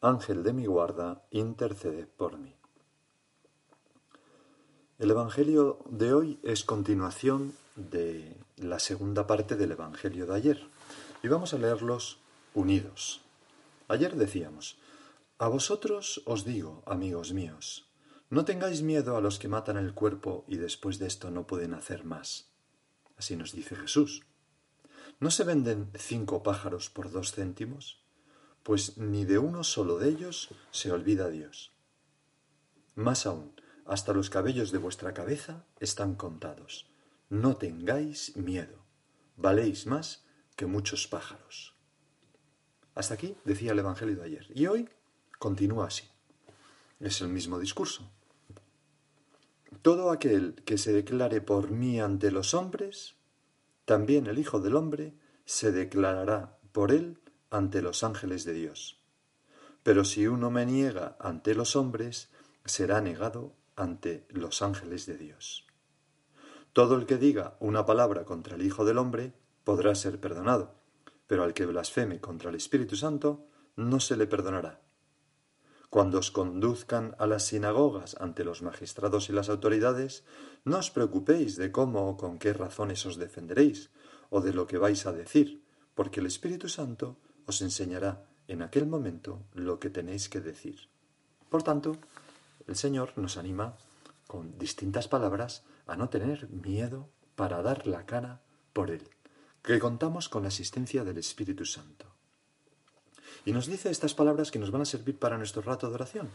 Ángel de mi guarda, intercede por mí. El Evangelio de hoy es continuación de la segunda parte del Evangelio de ayer y vamos a leerlos unidos. Ayer decíamos, a vosotros os digo, amigos míos, no tengáis miedo a los que matan el cuerpo y después de esto no pueden hacer más. Así nos dice Jesús. ¿No se venden cinco pájaros por dos céntimos? Pues ni de uno solo de ellos se olvida Dios. Más aún, hasta los cabellos de vuestra cabeza están contados. No tengáis miedo, valéis más que muchos pájaros. Hasta aquí decía el Evangelio de ayer. Y hoy continúa así. Es el mismo discurso. Todo aquel que se declare por mí ante los hombres, también el Hijo del Hombre se declarará por él ante los ángeles de Dios. Pero si uno me niega ante los hombres, será negado ante los ángeles de Dios. Todo el que diga una palabra contra el Hijo del Hombre podrá ser perdonado, pero al que blasfeme contra el Espíritu Santo no se le perdonará. Cuando os conduzcan a las sinagogas ante los magistrados y las autoridades, no os preocupéis de cómo o con qué razones os defenderéis, o de lo que vais a decir, porque el Espíritu Santo os enseñará en aquel momento lo que tenéis que decir. Por tanto, el Señor nos anima con distintas palabras a no tener miedo para dar la cara por Él, que contamos con la asistencia del Espíritu Santo. Y nos dice estas palabras que nos van a servir para nuestro rato de oración.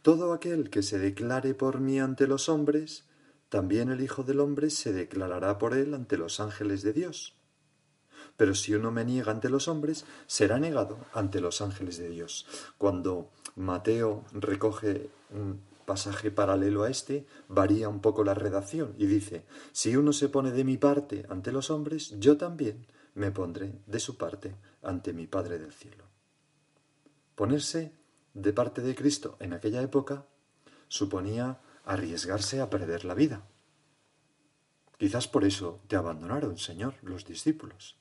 Todo aquel que se declare por mí ante los hombres, también el Hijo del Hombre se declarará por él ante los ángeles de Dios. Pero si uno me niega ante los hombres, será negado ante los ángeles de Dios. Cuando Mateo recoge un pasaje paralelo a este, varía un poco la redacción y dice, si uno se pone de mi parte ante los hombres, yo también me pondré de su parte ante mi Padre del cielo. Ponerse de parte de Cristo en aquella época suponía arriesgarse a perder la vida. Quizás por eso te abandonaron, Señor, los discípulos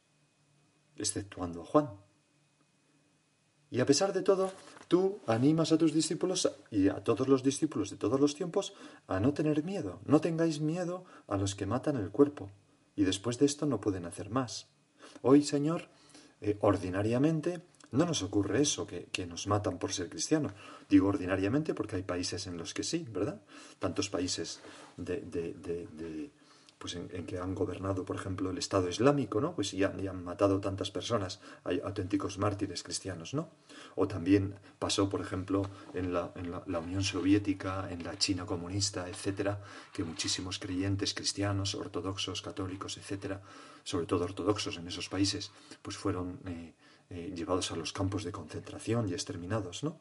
exceptuando a Juan. Y a pesar de todo, tú animas a tus discípulos y a todos los discípulos de todos los tiempos a no tener miedo. No tengáis miedo a los que matan el cuerpo. Y después de esto no pueden hacer más. Hoy, Señor, eh, ordinariamente no nos ocurre eso, que, nos matan por ser cristianos. Digo ordinariamente porque hay países en los que sí, ¿verdad? Tantos países de pues en, que han gobernado, por ejemplo, el Estado Islámico, ¿no? Pues y han, matado tantas personas, hay auténticos mártires cristianos, ¿no? O también pasó, por ejemplo, en la, en la, Unión Soviética, en la China comunista, etcétera, que muchísimos creyentes cristianos, ortodoxos, católicos, etcétera, sobre todo ortodoxos en esos países, pues fueron eh, eh, llevados a los campos de concentración y exterminados, ¿no?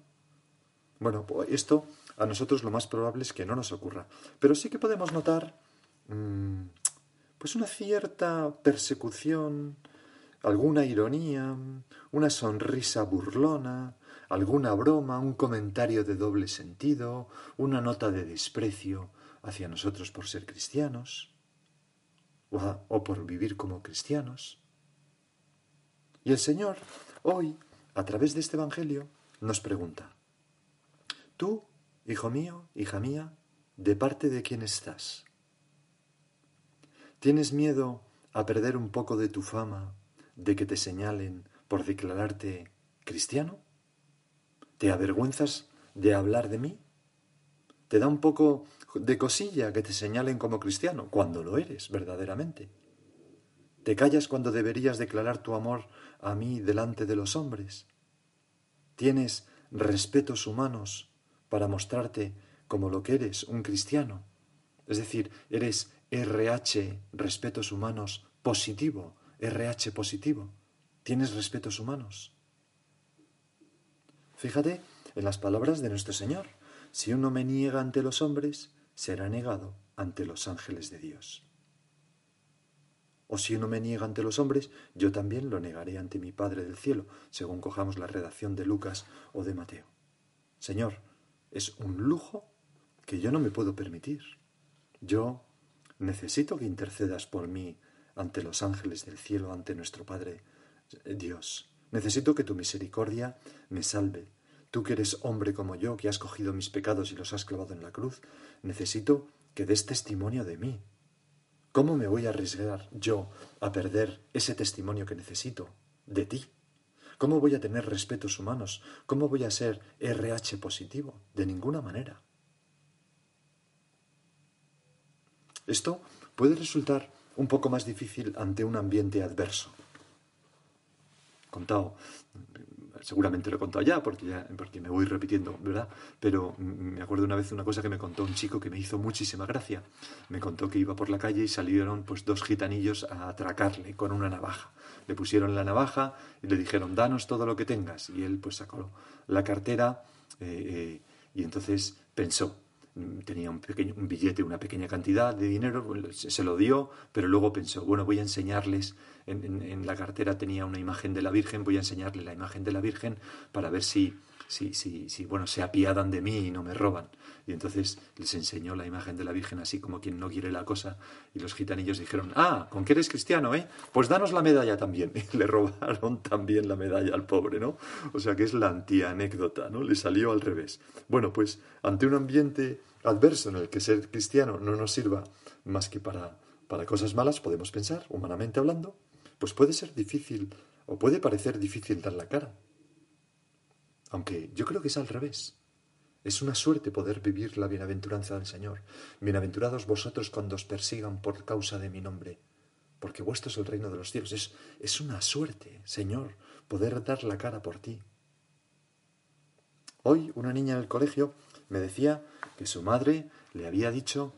Bueno, pues esto a nosotros lo más probable es que no nos ocurra, pero sí que podemos notar Mm, pues una cierta persecución, alguna ironía, una sonrisa burlona, alguna broma, un comentario de doble sentido, una nota de desprecio hacia nosotros por ser cristianos o, por vivir como cristianos. Y el Señor hoy, a través de este Evangelio, nos pregunta, tú, hijo mío, hija mía, ¿de parte de quién estás? ¿Tienes miedo a perder un poco de tu fama, de que te señalen por declararte cristiano? ¿Te avergüenzas de hablar de mí? ¿Te da un poco de cosilla que te señalen como cristiano, cuando lo eres verdaderamente? ¿Te callas cuando deberías declarar tu amor a mí delante de los hombres? ¿Tienes respetos humanos para mostrarte como lo que eres, un cristiano? Es decir, eres RH, respetos humanos, positivo, RH positivo. ¿Tienes respetos humanos? Fíjate en las palabras de nuestro Señor. Si uno me niega ante los hombres, será negado ante los ángeles de Dios. O si uno me niega ante los hombres, yo también lo negaré ante mi Padre del cielo, según cojamos la redacción de Lucas o de Mateo. Señor, es un lujo que yo no me puedo permitir. Yo necesito que intercedas por mí ante los ángeles del cielo, ante nuestro Padre eh, Dios. Necesito que tu misericordia me salve. Tú que eres hombre como yo, que has cogido mis pecados y los has clavado en la cruz, necesito que des testimonio de mí. ¿Cómo me voy a arriesgar yo a perder ese testimonio que necesito de ti? ¿Cómo voy a tener respetos humanos? ¿Cómo voy a ser RH positivo? De ninguna manera. Esto puede resultar un poco más difícil ante un ambiente adverso. Contado, seguramente lo he contado ya porque, ya, porque me voy repitiendo, ¿verdad? Pero me acuerdo una vez una cosa que me contó un chico que me hizo muchísima gracia. Me contó que iba por la calle y salieron pues dos gitanillos a atracarle con una navaja. Le pusieron la navaja y le dijeron, danos todo lo que tengas. Y él pues sacó la cartera eh, eh, y entonces pensó, tenía un, pequeño, un billete, una pequeña cantidad de dinero, se lo dio, pero luego pensó, bueno, voy a enseñarles, en, en, la cartera tenía una imagen de la Virgen, voy a enseñarle la imagen de la Virgen para ver si, si, si, si, bueno, se apiadan de mí y no me roban. Y entonces les enseñó la imagen de la Virgen así como quien no quiere la cosa. Y los gitanillos dijeron, ah, con que eres cristiano, ¿eh? Pues danos la medalla también. Y le robaron también la medalla al pobre, ¿no? O sea que es la antianécdota, ¿no? Le salió al revés. Bueno, pues ante un ambiente adverso en el que ser cristiano no nos sirva más que para, para cosas malas, podemos pensar, humanamente hablando, pues puede ser difícil o puede parecer difícil dar la cara. Aunque yo creo que es al revés. Es una suerte poder vivir la bienaventuranza del Señor. Bienaventurados vosotros cuando os persigan por causa de mi nombre, porque vuestro es el reino de los cielos. Es, es una suerte, Señor, poder dar la cara por ti. Hoy una niña en el colegio me decía que su madre le había dicho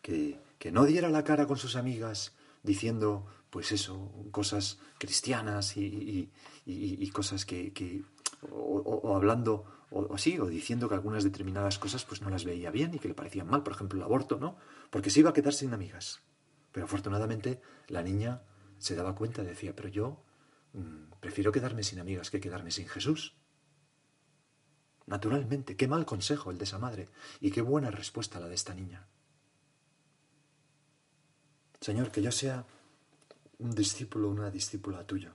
que, que no diera la cara con sus amigas diciendo, pues eso, cosas cristianas y, y, cosas que, que o hablando o, así, o diciendo que algunas determinadas cosas pues no las veía bien y que le parecían mal, por ejemplo el aborto, ¿no? Porque se iba a quedar sin amigas. Pero afortunadamente la niña se daba cuenta, decía, pero yo mm, prefiero quedarme sin amigas que quedarme sin Jesús. Naturalmente, qué mal consejo el de esa madre y qué buena respuesta la de esta niña. Señor, que yo sea un discípulo, una discípula tuya.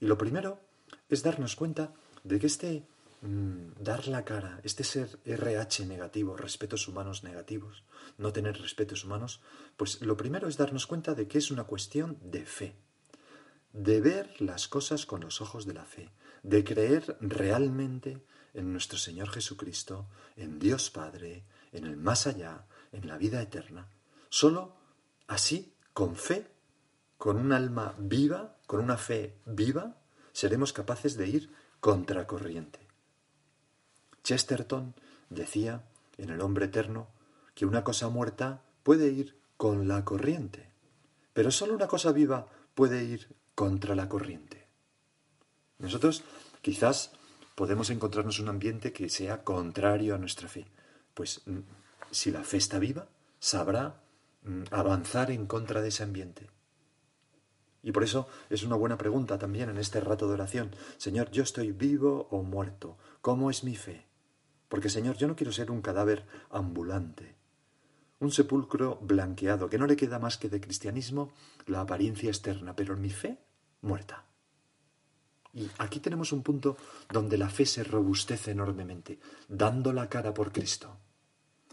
Y lo primero es darnos cuenta de que este Mm, dar la cara, este ser RH negativo, respetos humanos negativos, no tener respetos humanos, pues lo primero es darnos cuenta de que es una cuestión de fe, de ver las cosas con los ojos de la fe, de creer realmente en nuestro Señor Jesucristo, en Dios Padre, en el más allá, en la vida eterna. Solo así, con fe, con un alma viva, con una fe viva, seremos capaces de ir contracorriente. Chesterton decía en El hombre eterno que una cosa muerta puede ir con la corriente, pero solo una cosa viva puede ir contra la corriente. Nosotros quizás podemos encontrarnos un ambiente que sea contrario a nuestra fe. Pues mm, si la fe está viva, sabrá mm, avanzar en contra de ese ambiente. Y por eso es una buena pregunta también en este rato de oración. Señor, ¿yo estoy vivo o muerto? ¿Cómo es mi fe? Porque, Señor, yo no quiero ser un cadáver ambulante, un sepulcro blanqueado, que no le queda más que de cristianismo la apariencia externa, pero mi fe, muerta. Y aquí tenemos un punto donde la fe se robustece enormemente, dando la cara por Cristo.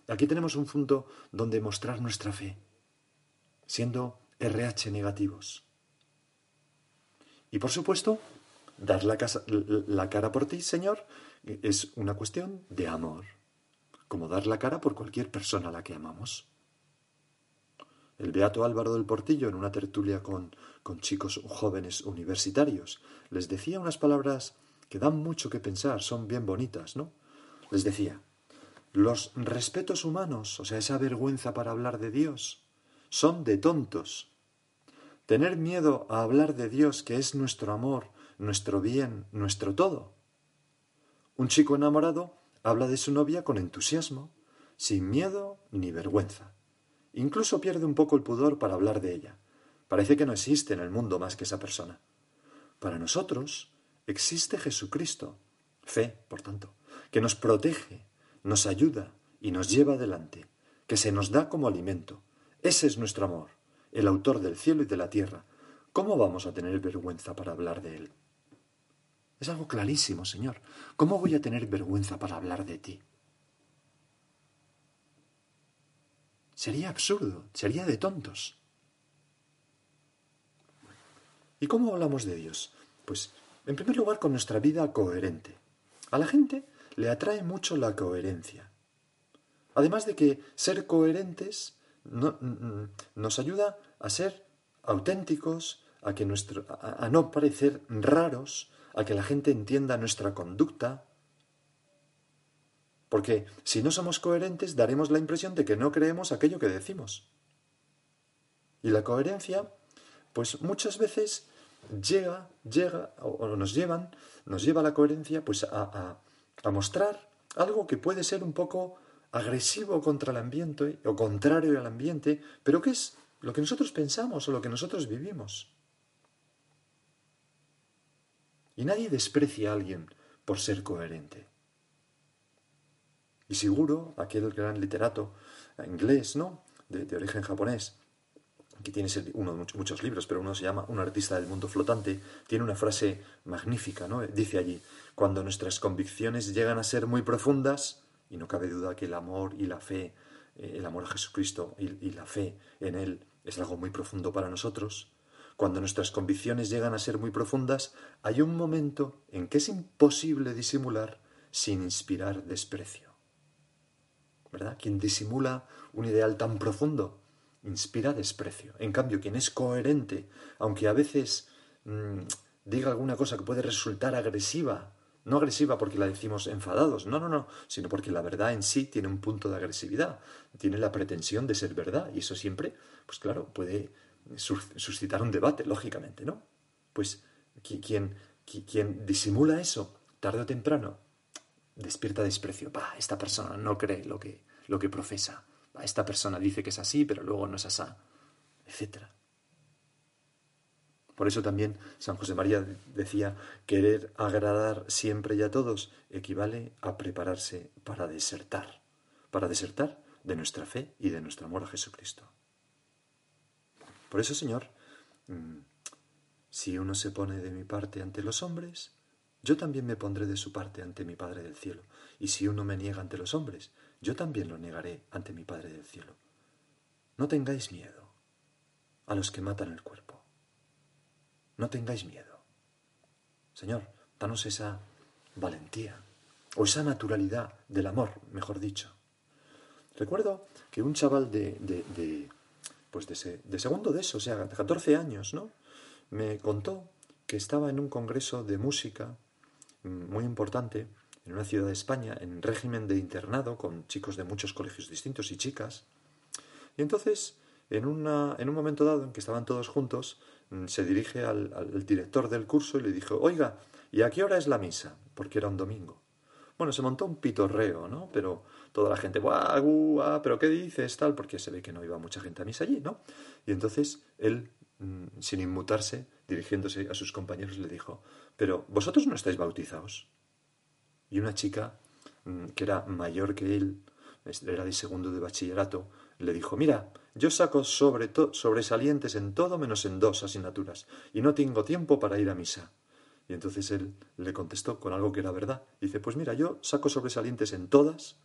Aquí tenemos un punto donde mostrar nuestra fe, siendo RH negativos. Y por supuesto, dar la, cara por ti, Señor, es una cuestión de amor, como dar la cara por cualquier persona a la que amamos. El beato Álvaro del Portillo, en una tertulia con, con chicos jóvenes universitarios, les decía unas palabras que dan mucho que pensar, son bien bonitas, ¿no? Les decía, los respetos humanos, o sea, esa vergüenza para hablar de Dios, son de tontos. Tener miedo a hablar de Dios, que es nuestro amor, nuestro bien, nuestro todo, Un chico enamorado habla de su novia con entusiasmo, sin miedo ni vergüenza. Incluso pierde un poco el pudor para hablar de ella. Parece que no existe en el mundo más que esa persona. Para nosotros existe Jesucristo, fe, por tanto, que nos protege, nos ayuda y nos lleva adelante, que se nos da como alimento. Ese es nuestro amor, el autor del cielo y de la tierra. ¿Cómo vamos a tener vergüenza para hablar de él? Es algo clarísimo, Señor. ¿Cómo voy a tener vergüenza para hablar de ti? Sería absurdo, sería de tontos. ¿Y cómo hablamos de Dios? Pues, en primer lugar, con nuestra vida coherente. A la gente le atrae mucho la coherencia. Además de que ser coherentes nos ayuda a ser auténticos, a, que nuestro, a no parecer raros, a que la gente entienda nuestra conducta. Porque si no somos coherentes, daremos la impresión de que no creemos aquello que decimos. Y la coherencia, pues muchas veces llega, llega, o nos llevan, nos lleva la coherencia, pues a, a mostrar algo que puede ser un poco agresivo contra el ambiente o contrario al ambiente, pero que es lo que nosotros pensamos o lo que nosotros vivimos. Y nadie desprecia a alguien por ser coherente. Y seguro, aquel gran literato inglés, ¿no? De, origen japonés, que tiene uno de muchos, muchos, libros, pero uno se llama Un artista del mundo flotante, tiene una frase magnífica, ¿no? Dice allí, cuando nuestras convicciones llegan a ser muy profundas, y no cabe duda que el amor y la fe, eh, el amor a Jesucristo y la fe en Él es algo muy profundo para nosotros, cuando nuestras convicciones llegan a ser muy profundas, hay un momento en que es imposible disimular sin inspirar desprecio. ¿Verdad? Quien disimula un ideal tan profundo inspira desprecio. En cambio, quien es coherente, aunque a veces mm, diga alguna cosa que puede resultar agresiva, no agresiva porque la decimos enfadados, no, no, no, sino porque la verdad en sí tiene un punto de agresividad, tiene la pretensión de ser verdad y eso siempre, pues claro, puede suscitar un debate, lógicamente, ¿no? Pues quien, disimula eso, tarde o temprano, despierta desprecio. Bah, esta persona no cree lo que, lo que profesa. esta persona dice que es así, pero luego no es así, etc. Por eso también San José María decía, querer agradar siempre y a todos equivale a prepararse para desertar, para desertar de nuestra fe y de nuestro amor a Jesucristo. Por eso, Señor, mm, si uno se pone de mi parte ante los hombres, yo también me pondré de su parte ante mi Padre del cielo. Y si uno me niega ante los hombres, yo también lo negaré ante mi Padre del cielo. No tengáis miedo a los que matan el cuerpo. No tengáis miedo. Señor, danos esa valentía o esa naturalidad del amor, mejor dicho. Recuerdo que un chaval de, de pues de, segundo de eso, o sea, de 14 años, ¿no? Me contó que estaba en un congreso de música mm, muy importante en una ciudad de España, en régimen de internado, con chicos de muchos colegios distintos y chicas. Y entonces, en, una, en un momento dado en que estaban todos juntos, se dirige al, al director del curso y le dijo, oiga, ¿y a qué hora es la misa? Porque era un domingo. Bueno, se montó un pitorreo, ¿no? Pero toda la gente, ¡guau, guau! ¿Pero qué dices? Tal, porque se ve que no iba mucha gente a misa allí, ¿no? Y entonces él, mm, sin inmutarse, dirigiéndose a sus compañeros, le dijo, pero vosotros no estáis bautizados. Y una chica, mm, que era mayor que él, era de segundo de bachillerato, le dijo, mira, yo saco sobre sobresalientes en todo menos en dos asignaturas, y no tengo tiempo para ir a misa. Y entonces él le contestó con algo que era verdad. Dice, pues mira, yo saco sobresalientes en todas,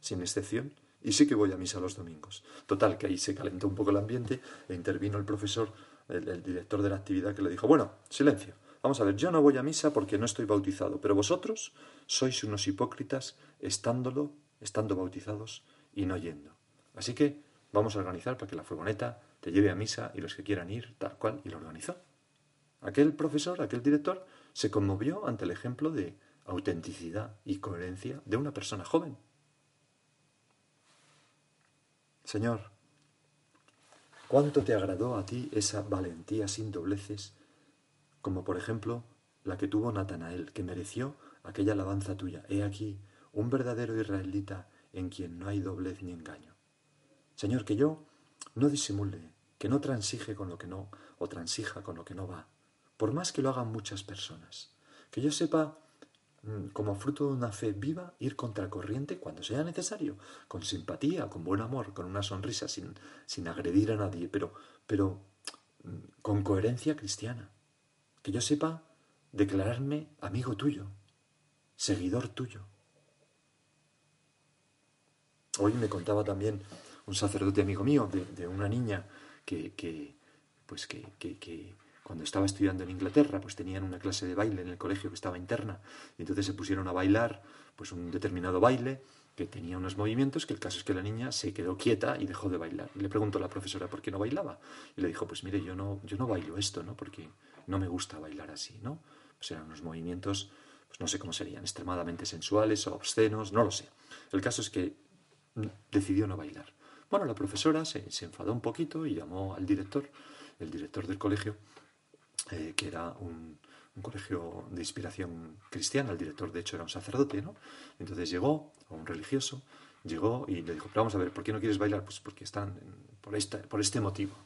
sin excepción, y sí que voy a misa los domingos. Total, que ahí se calentó un poco el ambiente e intervino el profesor, el, director de la actividad, que le dijo, bueno, silencio, vamos a ver, yo no voy a misa porque no estoy bautizado, pero vosotros sois unos hipócritas estándolo, estando bautizados y no yendo. Así que vamos a organizar para que la furgoneta te lleve a misa y los que quieran ir, tal cual, y lo organizó. Aquel profesor, aquel director, se conmovió ante el ejemplo de autenticidad y coherencia de una persona joven. Señor, ¿cuánto te agradó a ti esa valentía sin dobleces, como por ejemplo la que tuvo Natanael, que mereció aquella alabanza tuya, he aquí, un verdadero israelita en quien no hay doblez ni engaño. Señor, que yo no disimule, que no transige con lo que no, o transija con lo que no va, por más que lo hagan muchas personas, que yo sepa, mm, como fruto de una fe viva, ir contracorriente cuando sea necesario, con simpatía, con buen amor, con una sonrisa, sin, sin agredir a nadie, pero, pero mm, con coherencia cristiana, que yo sepa declararme amigo tuyo, seguidor tuyo. Hoy me contaba también un sacerdote amigo mío de, una niña que, pues que, cuando estaba estudiando en Inglaterra, pues tenían una clase de baile en el colegio que estaba interna, y entonces se pusieron a bailar pues un determinado baile que tenía unos movimientos, que el caso es que la niña se quedó quieta y dejó de bailar. Le preguntó a la profesora por qué no bailaba. Y le dijo, pues mire, yo no, yo no bailo esto, ¿no? Porque no me gusta bailar así, ¿no? Eran unos movimientos, pues no sé cómo serían, extremadamente sensuales o obscenos, no lo sé. El caso es que decidió no bailar. Bueno, la profesora se, enfadó un poquito y llamó al director, el director del colegio, eh, que era un, colegio de inspiración cristiana, el director de hecho era un sacerdote, ¿no? Entonces llegó, un religioso, llegó y le dijo, pero vamos a ver, ¿por qué no quieres bailar? Pues porque están por, esta, por este motivo.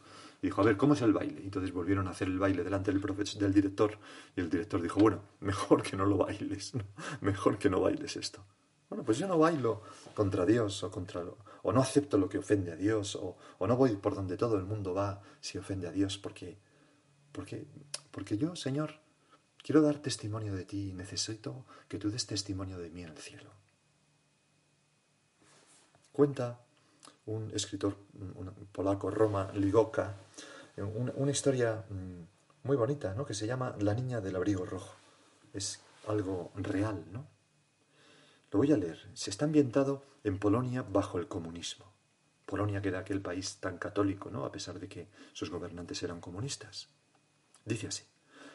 Dijo, a ver, ¿cómo es el baile? Y entonces volvieron a hacer el baile delante del, del director y el director dijo, bueno, mejor que no lo bailes, mejor que no bailes esto. Bueno, pues yo no bailo contra Dios o contra lo, o no acepto lo que ofende a Dios o, o, no voy por donde todo el mundo va si ofende a Dios porque, porque, porque yo, Señor, quiero dar testimonio de ti y necesito que tú des testimonio de mí en el cielo. Cuenta un escritor polaco, Roma Ligoka, una, historia mm, muy bonita, ¿no? que se llama La niña del abrigo rojo. Es algo real, ¿no? Lo voy a leer. Se está ambientado en Polonia bajo el comunismo. Polonia que era aquel país tan católico, ¿no? A pesar de que sus gobernantes eran comunistas. Dice así.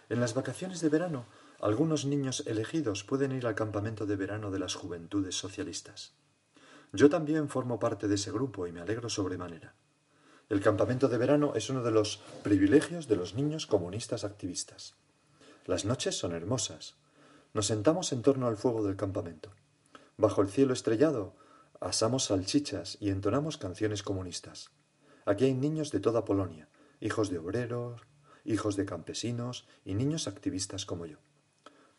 En las vacaciones de verano, algunos niños elegidos pueden ir al campamento de verano de las juventudes socialistas. Yo también formo parte de ese grupo y me alegro sobremanera. El campamento de verano es uno de los privilegios de los niños comunistas activistas. Las noches son hermosas. Nos sentamos en torno al fuego del campamento. Bajo el cielo estrellado asamos salchichas y entonamos canciones comunistas. Aquí hay niños de toda Polonia, hijos de obreros, hijos de campesinos y niños activistas como yo.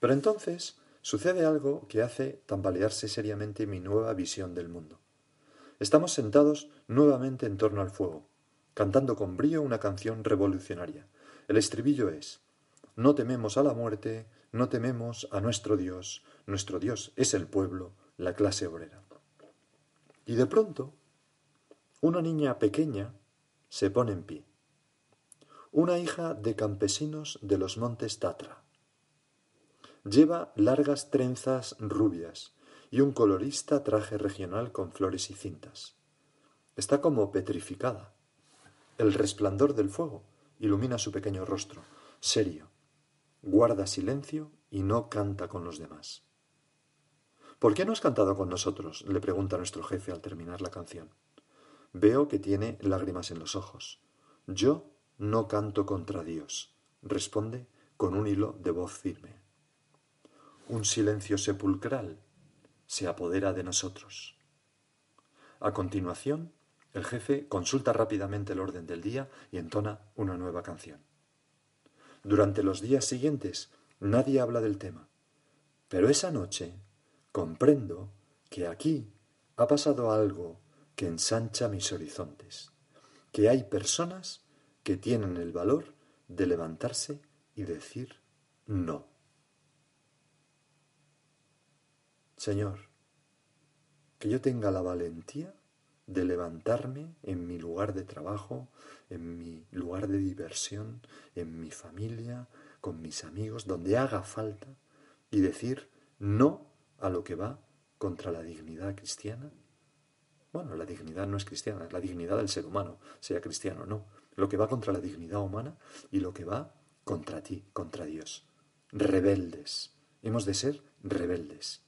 Pero entonces sucede algo que hace tambalearse seriamente mi nueva visión del mundo. Estamos sentados nuevamente en torno al fuego, cantando con brío una canción revolucionaria. El estribillo es No tememos a la muerte, no tememos a nuestro Dios, nuestro Dios es el pueblo, la clase obrera. Y de pronto, una niña pequeña se pone en pie. Una hija de campesinos de los montes Tatra Lleva largas trenzas rubias y un colorista traje regional con flores y cintas. Está como petrificada. El resplandor del fuego ilumina su pequeño rostro, serio. Guarda silencio y no canta con los demás. ¿Por qué no has cantado con nosotros? le pregunta nuestro jefe al terminar la canción. Veo que tiene lágrimas en los ojos. Yo no canto contra Dios, responde con un hilo de voz firme un silencio sepulcral se apodera de nosotros. A continuación, el jefe consulta rápidamente el orden del día y entona una nueva canción. Durante los días siguientes nadie habla del tema, pero esa noche comprendo que aquí ha pasado algo que ensancha mis horizontes, que hay personas que tienen el valor de levantarse y decir no. Señor, que yo tenga la valentía de levantarme en mi lugar de trabajo, en mi lugar de diversión, en mi familia, con mis amigos, donde haga falta, y decir no a lo que va contra la dignidad cristiana. Bueno, la dignidad no es cristiana, es la dignidad del ser humano, sea cristiano o no. Lo que va contra la dignidad humana y lo que va contra ti, contra Dios. Rebeldes. Hemos de ser rebeldes.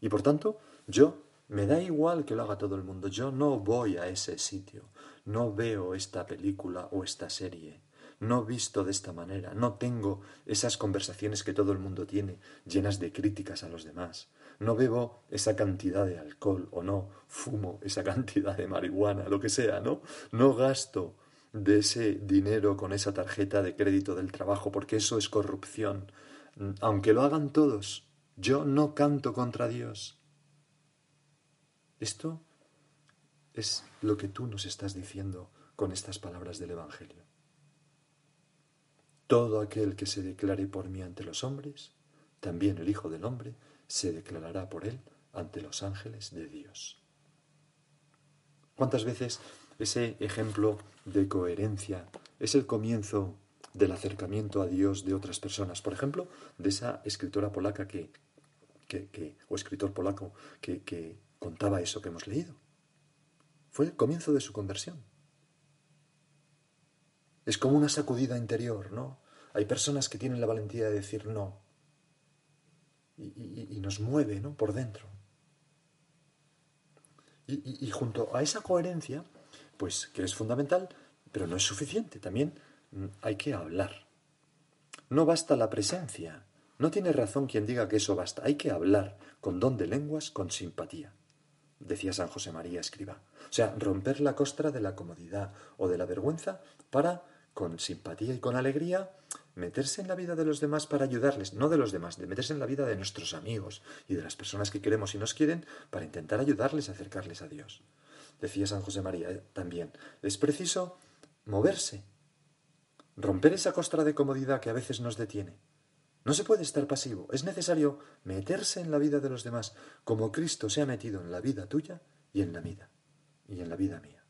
Y por tanto, yo me da igual que lo haga todo el mundo. Yo no voy a ese sitio, no veo esta película o esta serie, no visto de esta manera, no tengo esas conversaciones que todo el mundo tiene, llenas de críticas a los demás, no bebo esa cantidad de alcohol o no fumo esa cantidad de marihuana, lo que sea, ¿no? No gasto de ese dinero con esa tarjeta de crédito del trabajo, porque eso es corrupción. Aunque lo hagan todos, yo no canto contra Dios. Esto es lo que tú nos estás diciendo con estas palabras del Evangelio. Todo aquel que se declare por mí ante los hombres, también el Hijo del Hombre, se declarará por él ante los ángeles de Dios. ¿Cuántas veces ese ejemplo de coherencia es el comienzo del acercamiento a Dios de otras personas? Por ejemplo, de esa escritora polaca que, o escritor polaco que, que contaba eso que hemos leído. Fue el comienzo de su conversión. Es como una sacudida interior, ¿no? Hay personas que tienen la valentía de decir no, y, nos mueve ¿no? por dentro. Y, junto a esa coherencia, pues que es fundamental, pero no es suficiente, también mm, hay que hablar. No basta la presencia, no tiene razón quien diga que eso basta, hay que hablar con don de lenguas, con simpatía, decía San José María Escriba. O sea, romper la costra de la comodidad o de la vergüenza para, con simpatía y con alegría, meterse en la vida de los demás para ayudarles, no de los demás, de meterse en la vida de nuestros amigos y de las personas que queremos y nos quieren para intentar ayudarles a acercarles a Dios. Decía San José María eh, también, es preciso moverse, romper esa costra de comodidad que a veces nos detiene. No se puede estar pasivo, es necesario meterse en la vida de los demás, como Cristo se ha metido en la vida tuya y en la vida, y en la vida mía.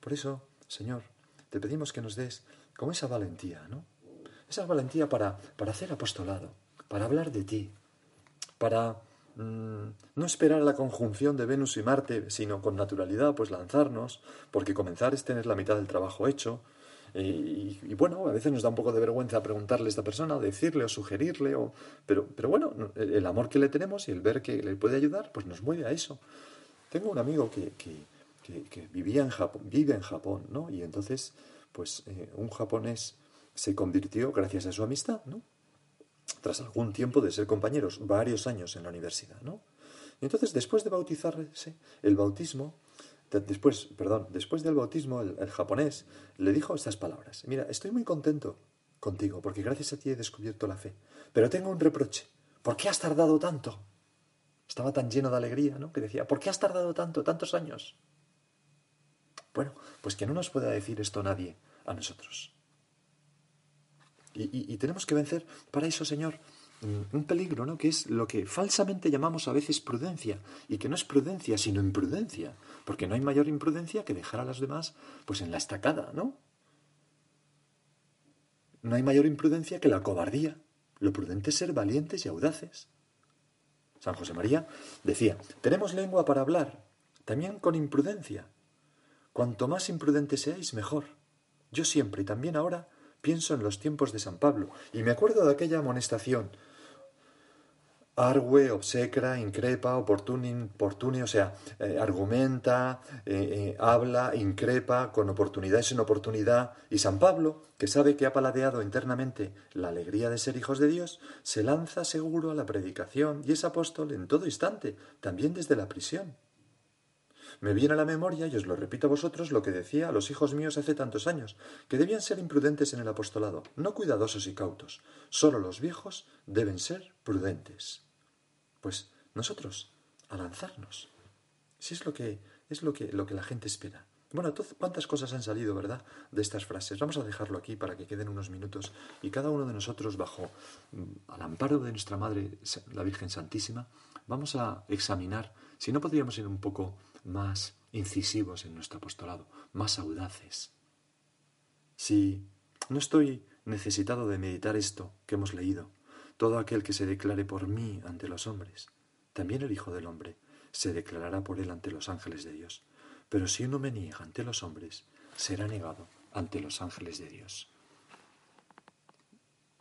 Por eso, Señor, te pedimos que nos des como esa valentía, ¿no? Esa valentía para, para hacer apostolado, para hablar de ti, para mm, no esperar a la conjunción de Venus y Marte, sino con naturalidad, pues lanzarnos, porque comenzar es tener la mitad del trabajo hecho. Y, bueno, a veces nos da un poco de vergüenza preguntarle a esta persona, decirle o sugerirle, o, pero, pero bueno, el amor que le tenemos y el ver que le puede ayudar, pues nos mueve a eso. Tengo un amigo que, que, que vivía en Japón, vive en Japón, ¿no? Y entonces pues eh, un japonés se convirtió gracias a su amistad, ¿no? Tras algún tiempo de ser compañeros, varios años en la universidad, ¿no? Y entonces, después de bautizarse, el bautismo, después, perdón, después del bautismo, el, el japonés le dijo estas palabras: Mira, estoy muy contento contigo, porque gracias a ti he descubierto la fe. Pero tengo un reproche. ¿Por qué has tardado tanto? Estaba tan lleno de alegría, ¿no? Que decía, ¿por qué has tardado tanto, tantos años? Bueno, pues que no nos pueda decir esto nadie a nosotros. Y, tenemos que vencer para eso, Señor, mm, un peligro, ¿no? Que es lo que falsamente llamamos a veces prudencia, y que no es prudencia, sino imprudencia, porque no hay mayor imprudencia que dejar a los demás, pues en la estacada, ¿no? No hay mayor imprudencia que la cobardía. Lo prudente es ser valientes y audaces. San José María decía, tenemos lengua para hablar, también con imprudencia, Cuanto más imprudente seáis, mejor. Yo siempre y también ahora pienso en los tiempos de San Pablo y me acuerdo de aquella amonestación. Argue, obsecra, increpa, oportune, o sea, eh, argumenta, eh, eh, habla, increpa, con oportunidad y sin oportunidad. Y San Pablo, que sabe que ha paladeado internamente la alegría de ser hijos de Dios, se lanza seguro a la predicación y es apóstol en todo instante, también desde la prisión. Me viene a la memoria, y os lo repito a vosotros, lo que decía a los hijos míos hace tantos años, que debían ser imprudentes en el apostolado, no cuidadosos y cautos. Solo los viejos deben ser prudentes. Pues nosotros, a lanzarnos. Si es lo que es lo que, lo que la gente espera. Bueno, cuántas cosas han salido, ¿verdad?, de estas frases. Vamos a dejarlo aquí para que queden unos minutos y cada uno de nosotros, bajo mm, al amparo de nuestra Madre, la Virgen Santísima, vamos a examinar si no podríamos ir un poco más incisivos en nuestro apostolado, más audaces. Si no estoy necesitado de meditar esto que hemos leído, todo aquel que se declare por mí ante los hombres, también el Hijo del Hombre, se declarará por él ante los ángeles de Dios. Pero si uno me niega ante los hombres, será negado ante los ángeles de Dios.